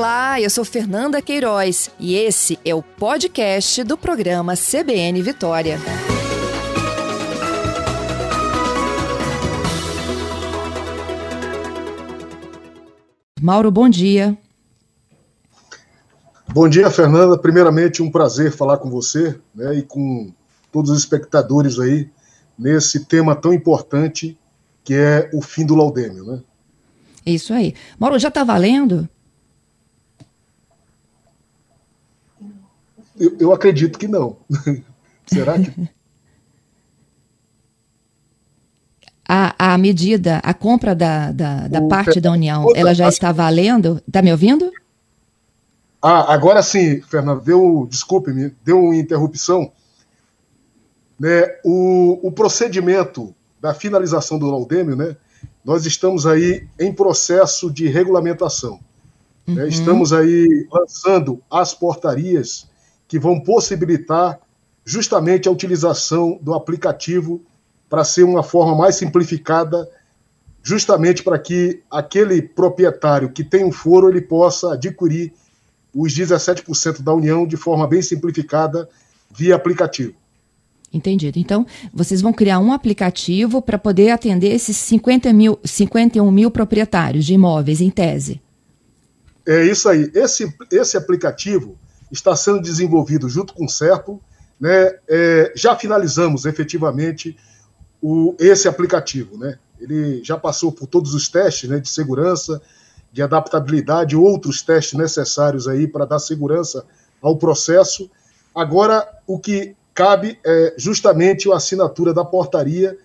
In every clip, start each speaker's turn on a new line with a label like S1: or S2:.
S1: Olá, eu sou Fernanda Queiroz e esse é o podcast do programa CBN Vitória. Mauro, bom dia.
S2: Bom dia, Fernanda. Primeiramente, um prazer falar com você né, e com todos os espectadores aí nesse tema tão importante que é o fim do laudêmio, né?
S1: Isso aí. Mauro, já está valendo?
S2: Eu, eu acredito que não. Será que.
S1: A, a medida, a compra da, da, da parte da União, ela já está valendo? Está me ouvindo?
S2: Ah, agora sim, Fernando, deu, desculpe-me, deu uma interrupção. Né, o, o procedimento da finalização do laudêmio, né, nós estamos aí em processo de regulamentação. Né, uhum. Estamos aí lançando as portarias que vão possibilitar justamente a utilização do aplicativo para ser uma forma mais simplificada, justamente para que aquele proprietário que tem um foro ele possa adquirir os 17% da União de forma bem simplificada via aplicativo.
S1: Entendido. Então, vocês vão criar um aplicativo para poder atender esses 50 mil, 51 mil proprietários de imóveis, em tese.
S2: É isso aí. Esse, esse aplicativo está sendo desenvolvido junto com o Serpo. Né? É, já finalizamos efetivamente o, esse aplicativo. Né? Ele já passou por todos os testes né, de segurança, de adaptabilidade, outros testes necessários aí para dar segurança ao processo. Agora, o que cabe é justamente a assinatura da portaria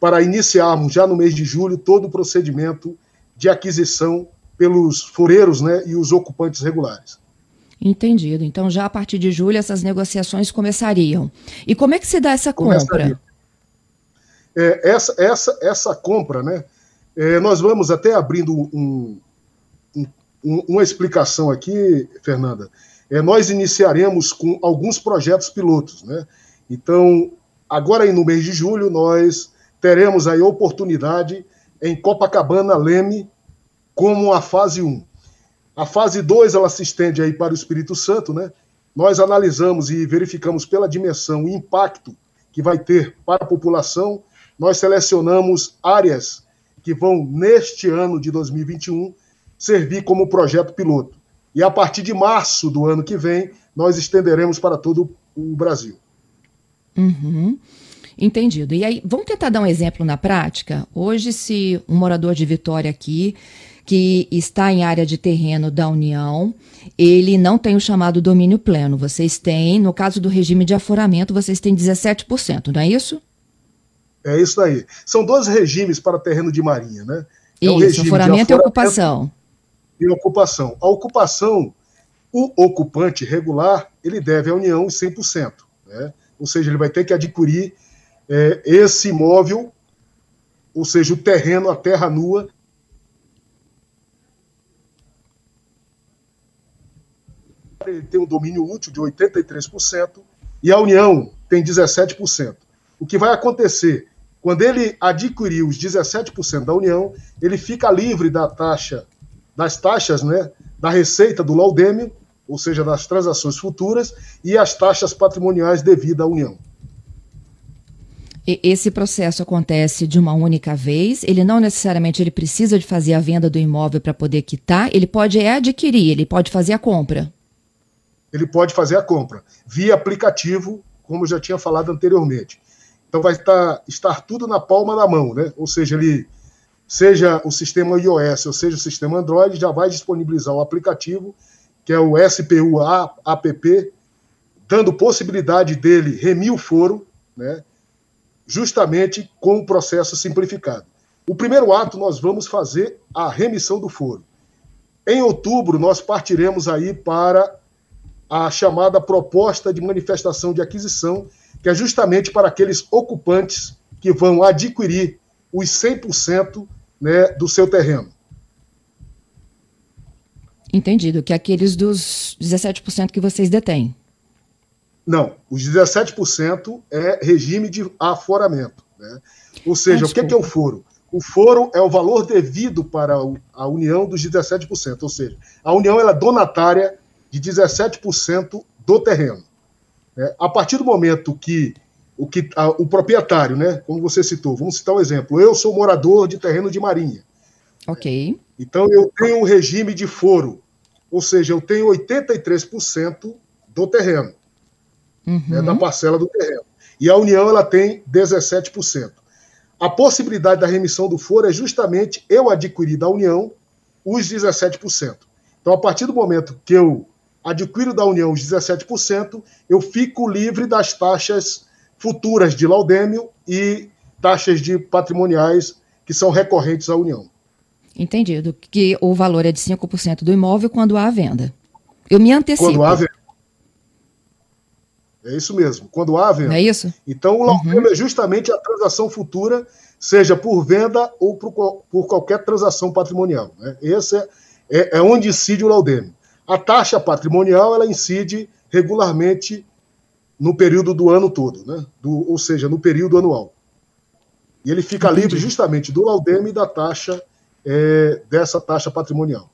S2: para iniciarmos já no mês de julho todo o procedimento de aquisição pelos fureiros né, e os ocupantes regulares.
S1: Entendido. Então, já a partir de julho, essas negociações começariam. E como é que se dá essa compra?
S2: É, essa, essa, essa compra, né? É, nós vamos até abrindo um, um, um, uma explicação aqui, Fernanda. É, nós iniciaremos com alguns projetos pilotos, né? Então, agora aí no mês de julho, nós teremos aí oportunidade em Copacabana, Leme, como a fase 1. A fase 2 ela se estende aí para o Espírito Santo, né? Nós analisamos e verificamos pela dimensão e impacto que vai ter para a população. Nós selecionamos áreas que vão, neste ano de 2021, servir como projeto piloto. E a partir de março do ano que vem, nós estenderemos para todo o Brasil.
S1: Uhum. Entendido. E aí, vamos tentar dar um exemplo na prática? Hoje, se um morador de Vitória aqui que está em área de terreno da União, ele não tem o chamado domínio pleno. Vocês têm, no caso do regime de aforamento, vocês têm 17%, não é isso?
S2: É isso aí. São dois regimes para terreno de marinha, né?
S1: É isso, aforamento, aforamento e ocupação.
S2: E ocupação. A ocupação, o ocupante regular, ele deve à União os 100%, né? Ou seja, ele vai ter que adquirir é, esse imóvel, ou seja, o terreno, a terra nua, ele tem um domínio útil de 83% e a União tem 17%. O que vai acontecer? Quando ele adquirir os 17% da União, ele fica livre da taxa, das taxas, né, da receita do laudêmio, ou seja, das transações futuras, e as taxas patrimoniais devidas à União.
S1: Esse processo acontece de uma única vez. Ele não necessariamente ele precisa de fazer a venda do imóvel para poder quitar. Ele pode é adquirir, ele pode fazer a compra
S2: ele pode fazer a compra via aplicativo, como já tinha falado anteriormente. Então vai estar, estar tudo na palma da mão, né? Ou seja, ele seja o sistema iOS ou seja o sistema Android, já vai disponibilizar o aplicativo, que é o SPU app, dando possibilidade dele remir o foro, né? Justamente com o processo simplificado. O primeiro ato nós vamos fazer a remissão do foro. Em outubro nós partiremos aí para a chamada proposta de manifestação de aquisição, que é justamente para aqueles ocupantes que vão adquirir os 100% né, do seu terreno.
S1: Entendido, que é aqueles dos 17% que vocês detêm.
S2: Não, os 17% é regime de aforamento. Né? Ou seja, ah, o que é, que é o foro? o foro é o valor devido para a União dos 17%, ou seja, a União ela é donatária de 17% do terreno. É, a partir do momento que o, que a, o proprietário, né, como você citou, vamos citar um exemplo, eu sou morador de terreno de marinha.
S1: Ok.
S2: Então eu tenho um regime de foro, ou seja, eu tenho 83% do terreno, uhum. né, da parcela do terreno. E a União ela tem 17%. A possibilidade da remissão do foro é justamente eu adquirir da União os 17%. Então, a partir do momento que eu adquiro da União os 17%, eu fico livre das taxas futuras de laudêmio e taxas de patrimoniais que são recorrentes à União.
S1: Entendido. Que o valor é de 5% do imóvel quando há venda. Eu me antecipo.
S2: Quando há venda. É isso mesmo. Quando há venda.
S1: É isso?
S2: Então, o laudêmio uhum. é justamente a transação futura, seja por venda ou por, por qualquer transação patrimonial. Né? Esse é, é, é onde incide o laudêmio. A taxa patrimonial ela incide regularmente no período do ano todo, né? do, ou seja, no período anual. E ele fica Entendi. livre justamente do laudêmio e da taxa, é, dessa taxa patrimonial.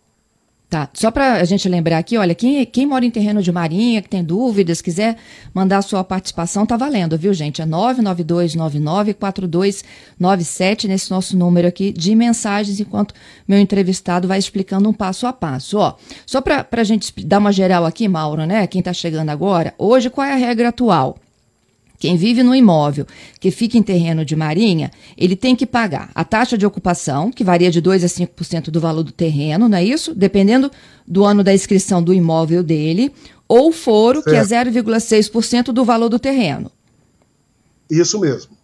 S1: Tá, só para a gente lembrar aqui, olha, quem, quem mora em terreno de marinha, que tem dúvidas, quiser mandar sua participação, tá valendo, viu, gente? É 992994297 nesse nosso número aqui de mensagens, enquanto meu entrevistado vai explicando um passo a passo. Ó, só para a gente dar uma geral aqui, Mauro, né? Quem está chegando agora, hoje qual é a regra atual? Quem vive no imóvel que fica em terreno de marinha, ele tem que pagar a taxa de ocupação, que varia de 2 a 5% do valor do terreno, não é isso? Dependendo do ano da inscrição do imóvel dele, ou foro, certo. que é 0,6% do valor do terreno.
S2: Isso mesmo.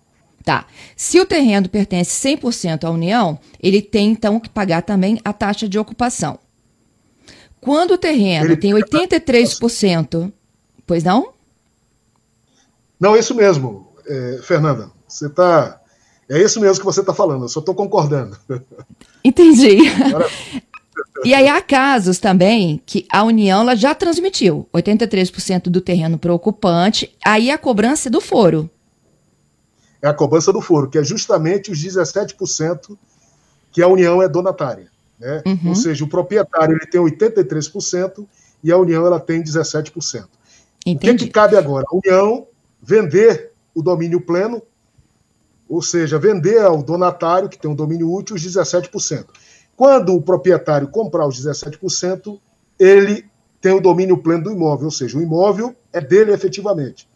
S1: Tá. Se o terreno pertence 100% à União, ele tem então que pagar também a taxa de ocupação. Quando o terreno ele tem 83%, pois não?
S2: Não, é isso mesmo, é, Fernanda. Você está. É isso mesmo que você está falando, eu só estou concordando.
S1: Entendi. Agora... E aí há casos também que a União ela já transmitiu 83% do terreno para o ocupante, aí a cobrança é do foro.
S2: É a cobrança do foro, que é justamente os 17% que a União é donatária. Né? Uhum. Ou seja, o proprietário ele tem 83% e a União ela tem 17%. Entendi. O que, que cabe agora? A União vender o domínio pleno, ou seja, vender ao donatário, que tem um domínio útil, os 17%. Quando o proprietário comprar os 17%, ele tem o domínio pleno do imóvel, ou seja, o imóvel é dele efetivamente.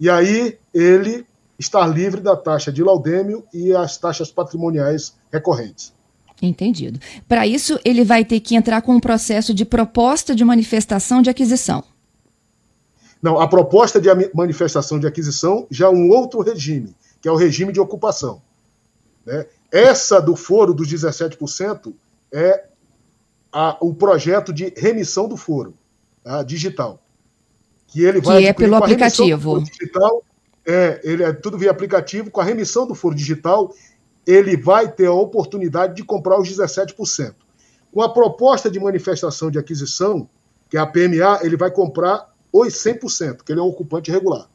S2: E aí ele está livre da taxa de laudêmio e as taxas patrimoniais recorrentes.
S1: Entendido. Para isso, ele vai ter que entrar com um processo de proposta de manifestação de aquisição.
S2: Não, a proposta de manifestação de aquisição já é um outro regime, que é o regime de ocupação. Né? Essa do foro dos 17% é a, o projeto de remissão do foro tá? digital.
S1: Que ele vai. Que é pelo aplicativo.
S2: Digital, é, ele é tudo via aplicativo. Com a remissão do foro digital, ele vai ter a oportunidade de comprar os 17%. Com a proposta de manifestação de aquisição, que é a PMA, ele vai comprar os 100%, que ele é um ocupante regular.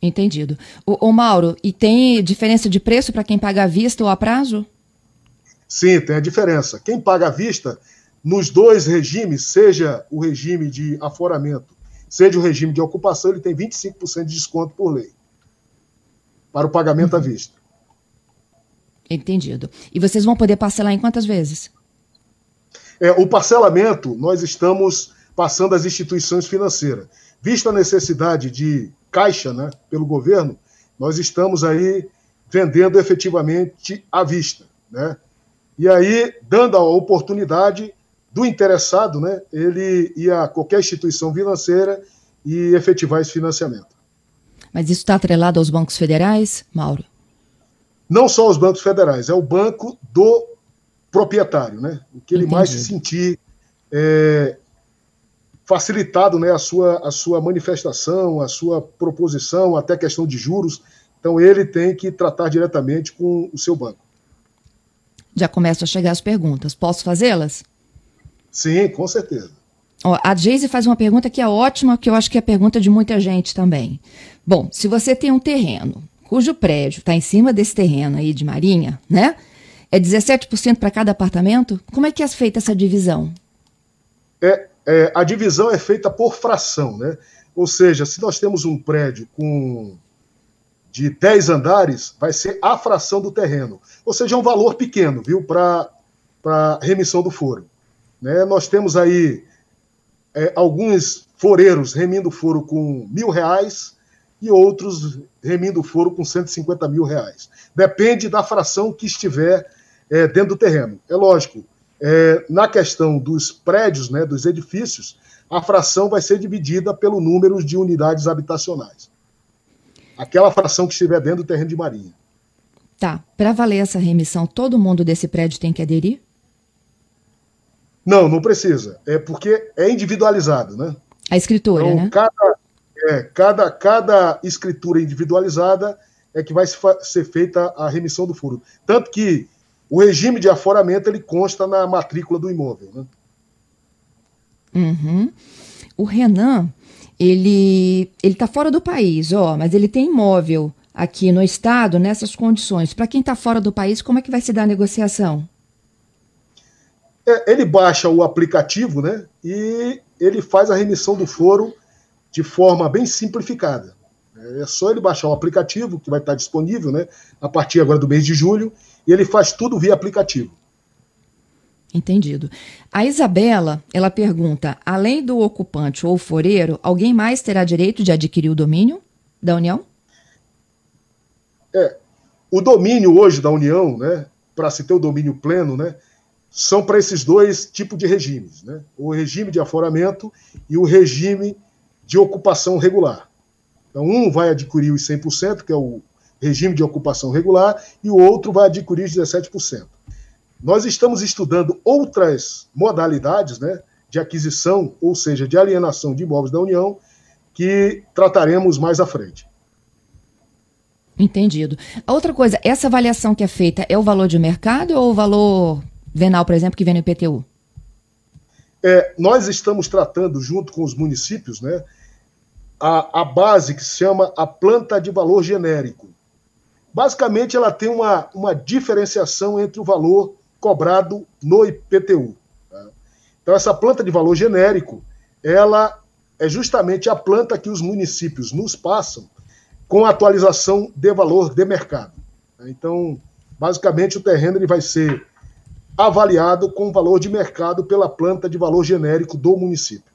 S1: Entendido. O, o Mauro, e tem diferença de preço para quem paga à vista ou a prazo?
S2: Sim, tem a diferença. Quem paga à vista, nos dois regimes, seja o regime de aforamento, seja o regime de ocupação, ele tem 25% de desconto por lei para o pagamento à uhum. vista.
S1: Entendido. E vocês vão poder parcelar em quantas vezes?
S2: É, o parcelamento, nós estamos passando às instituições financeiras. Vista a necessidade de caixa né, pelo governo, nós estamos aí vendendo efetivamente à vista. Né? E aí, dando a oportunidade do interessado, né, ele ir a qualquer instituição financeira e efetivar esse financiamento.
S1: Mas isso está atrelado aos bancos federais, Mauro?
S2: Não só aos bancos federais, é o banco do proprietário, né? O que ele Entendi. mais se sentir é, facilitado né, a, sua, a sua manifestação, a sua proposição, até questão de juros. Então, ele tem que tratar diretamente com o seu banco.
S1: Já começam a chegar as perguntas. Posso fazê-las?
S2: Sim, com certeza.
S1: Ó, a Geise faz uma pergunta que é ótima, que eu acho que é a pergunta de muita gente também. Bom, se você tem um terreno cujo prédio está em cima desse terreno aí de Marinha, né? É 17% para cada apartamento? Como é que é feita essa divisão?
S2: É, é, a divisão é feita por fração, né? Ou seja, se nós temos um prédio com de 10 andares, vai ser a fração do terreno. Ou seja, é um valor pequeno, viu, para remissão do foro. Né? Nós temos aí é, alguns foreiros remindo foro com mil reais e outros remindo foro com 150 mil reais. Depende da fração que estiver é, dentro do terreno. É lógico, é, na questão dos prédios, né, dos edifícios, a fração vai ser dividida pelo número de unidades habitacionais aquela fração que estiver dentro do terreno de marinha.
S1: Tá. Para valer essa remissão, todo mundo desse prédio tem que aderir?
S2: Não, não precisa. É porque é individualizado, né?
S1: A escritura, então, né?
S2: Cada, é, cada, cada escritura individualizada é que vai ser feita a remissão do furo. Tanto que o regime de aforamento ele consta na matrícula do imóvel, né?
S1: Uhum. O Renan, ele ele está fora do país, ó, mas ele tem imóvel aqui no estado nessas condições. Para quem está fora do país, como é que vai se dar a negociação?
S2: É, ele baixa o aplicativo, né? E ele faz a remissão do foro de forma bem simplificada. É só ele baixar o aplicativo, que vai estar disponível, né? A partir agora do mês de julho, e ele faz tudo via aplicativo.
S1: Entendido. A Isabela, ela pergunta: além do ocupante ou foreiro, alguém mais terá direito de adquirir o domínio da União?
S2: É, o domínio hoje da União, né, para se ter o domínio pleno, né, são para esses dois tipos de regimes, né? O regime de aforamento e o regime de ocupação regular. Então, um vai adquirir os 100%, que é o regime de ocupação regular, e o outro vai adquirir os 17%. Nós estamos estudando outras modalidades né, de aquisição, ou seja, de alienação de imóveis da União, que trataremos mais à frente.
S1: Entendido. Outra coisa, essa avaliação que é feita é o valor de mercado ou o valor venal, por exemplo, que vem no IPTU?
S2: É, nós estamos tratando, junto com os municípios, né, a, a base que se chama a planta de valor genérico. Basicamente, ela tem uma, uma diferenciação entre o valor cobrado no IPTU. Tá? Então, essa planta de valor genérico, ela é justamente a planta que os municípios nos passam com atualização de valor de mercado. Tá? Então, basicamente, o terreno ele vai ser avaliado com valor de mercado pela planta de valor genérico do município.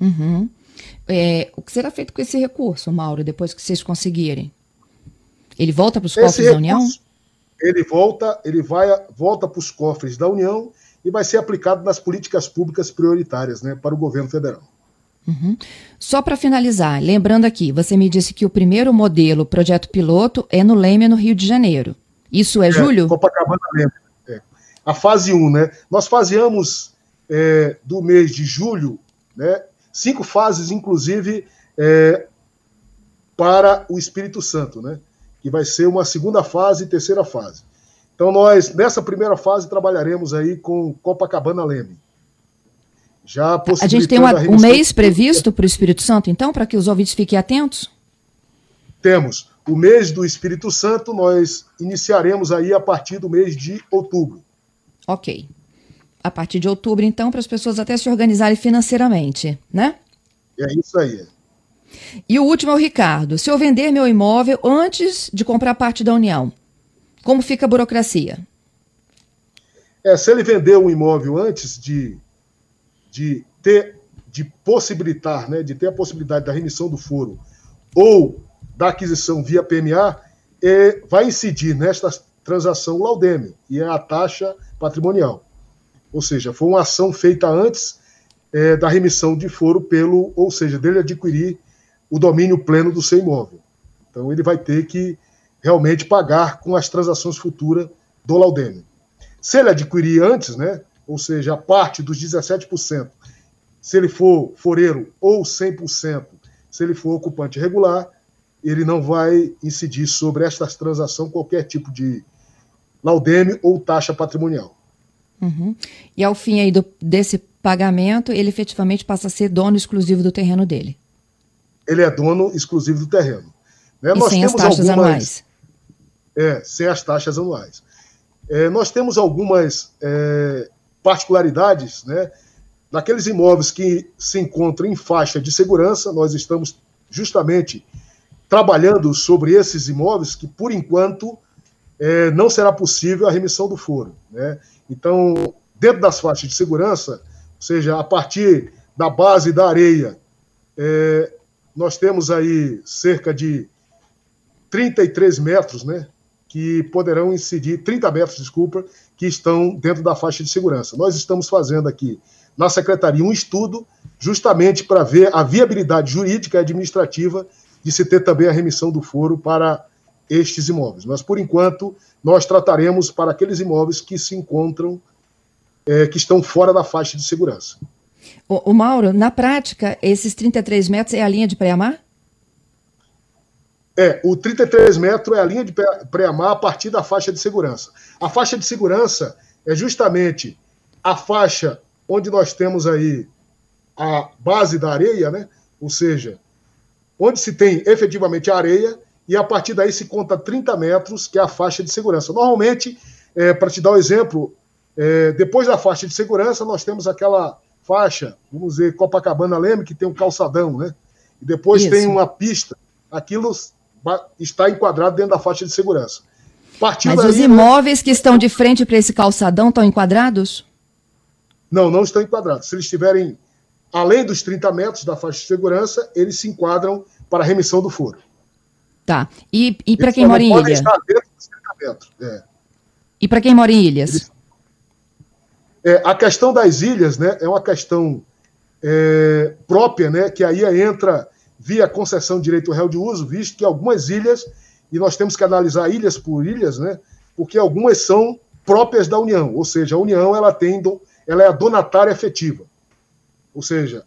S1: Uhum. É, o que será feito com esse recurso, Mauro, depois que vocês conseguirem? Ele volta para os cofres recurso, da União?
S2: ele volta, ele vai volta para os cofres da União e vai ser aplicado nas políticas públicas prioritárias, né, para o governo federal.
S1: Uhum. Só para finalizar, lembrando aqui, você me disse que o primeiro modelo, projeto piloto, é no Leme, no Rio de Janeiro. Isso é, é julho?
S2: Copacabana Leme. É. A fase 1, né? Nós faseamos é, do mês de julho, né? Cinco fases, inclusive, é, para o Espírito Santo, né? Que vai ser uma segunda fase e terceira fase. Então, nós, nessa primeira fase, trabalharemos aí com Copacabana Leme.
S1: Já a gente tem uma, um mês previsto para o Espírito Santo, então, para que os ouvintes fiquem atentos?
S2: Temos. O mês do Espírito Santo nós iniciaremos aí a partir do mês de outubro.
S1: Ok. A partir de outubro, então, para as pessoas até se organizarem financeiramente, né?
S2: É isso aí.
S1: E o último é o Ricardo. Se eu vender meu imóvel antes de comprar parte da União, como fica a burocracia?
S2: É, se ele vender um imóvel antes de, de ter, de possibilitar, né, de ter a possibilidade da remissão do foro ou da aquisição via PMA, é, vai incidir nesta transação o laudêmio, e é a taxa patrimonial. Ou seja, foi uma ação feita antes é, da remissão de foro pelo, ou seja, dele adquirir o domínio pleno do seu imóvel. Então ele vai ter que realmente pagar com as transações futuras do laudêmio. Se ele adquirir antes, né, ou seja, a parte dos 17%, se ele for foreiro ou 100%, se ele for ocupante regular, ele não vai incidir sobre esta transação qualquer tipo de laudêmio ou taxa patrimonial.
S1: Uhum. E ao fim aí do, desse pagamento, ele efetivamente passa a ser dono exclusivo do terreno dele
S2: ele é dono exclusivo do terreno.
S1: Né? E Nós sem as taxas algumas, anuais.
S2: É, sem as taxas anuais. É, nós temos algumas é, particularidades, né? Naqueles imóveis que se encontram em faixa de segurança, nós estamos justamente trabalhando sobre esses imóveis que, por enquanto, é, não será possível a remissão do foro. Né? Então, dentro das faixas de segurança, ou seja, a partir da base da areia, é, nós temos aí cerca de 33 metros, né, que poderão incidir, 30 metros, desculpa, que estão dentro da faixa de segurança. Nós estamos fazendo aqui na secretaria um estudo justamente para ver a viabilidade jurídica e administrativa de se ter também a remissão do foro para estes imóveis. Mas, por enquanto, nós trataremos para aqueles imóveis que se encontram, é, que estão fora da faixa de segurança.
S1: O, o, Mauro, na prática, esses 33 metros é a linha de pré-amar?
S2: É, o 33 metros é a linha de pré-amar a partir da faixa de segurança. A faixa de segurança é justamente a faixa onde nós temos aí a base da areia, né? Ou seja, onde se tem efetivamente a areia e a partir daí se conta 30 metros, que é a faixa de segurança. Normalmente, é, para te dar um exemplo, é, depois da faixa de segurança, nós temos aquela faixa, vamos dizer, Copacabana Leme, que tem um calçadão, né? E depois Isso. tem uma pista. Aquilo está enquadrado dentro da faixa de segurança.
S1: Partindo Mas daí, os né? imóveis né? que estão de frente para esse calçadão estão enquadrados?
S2: Não, não estão enquadrados. Se eles estiverem além dos 30 metros da faixa de segurança, eles se enquadram para a remissão do foro.
S1: Tá. E, e para quem mora em ilha? Estar dentro dos 30 metros. É. E para quem mora em ilhas? Eles...
S2: É, a questão das ilhas né, é uma questão é, própria, né, que aí entra via concessão de direito real de uso, visto que algumas ilhas, e nós temos que analisar ilhas por ilhas, né, porque algumas são próprias da União, ou seja, a União ela tem, ela é a donatária efetiva. Ou seja,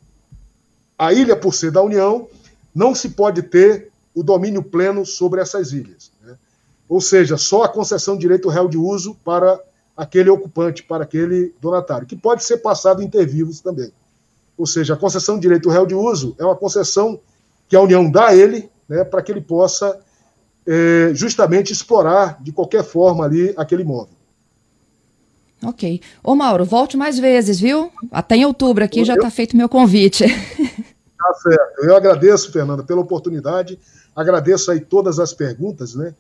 S2: a ilha, por ser da União, não se pode ter o domínio pleno sobre essas ilhas. Né? Ou seja, só a concessão de direito real de uso para aquele ocupante, para aquele donatário, que pode ser passado inter vivos também. Ou seja, a concessão de direito real de uso é uma concessão que a União dá a ele né, para que ele possa é, justamente explorar de qualquer forma ali aquele imóvel.
S1: Ok. Ô Mauro, volte mais vezes, viu? Até em outubro aqui eu, já está feito meu convite.
S2: Tá certo. Eu agradeço, Fernanda, pela oportunidade. Agradeço aí todas as perguntas, né?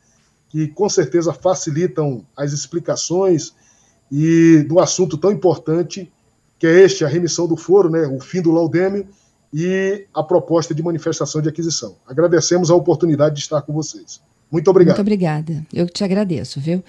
S2: Que com certeza facilitam as explicações e do assunto tão importante que é este, a remissão do foro, né? O fim do laudêmio e a proposta de manifestação de aquisição. Agradecemos a oportunidade de estar com vocês. Muito obrigado.
S1: Muito obrigada. Eu te agradeço, viu?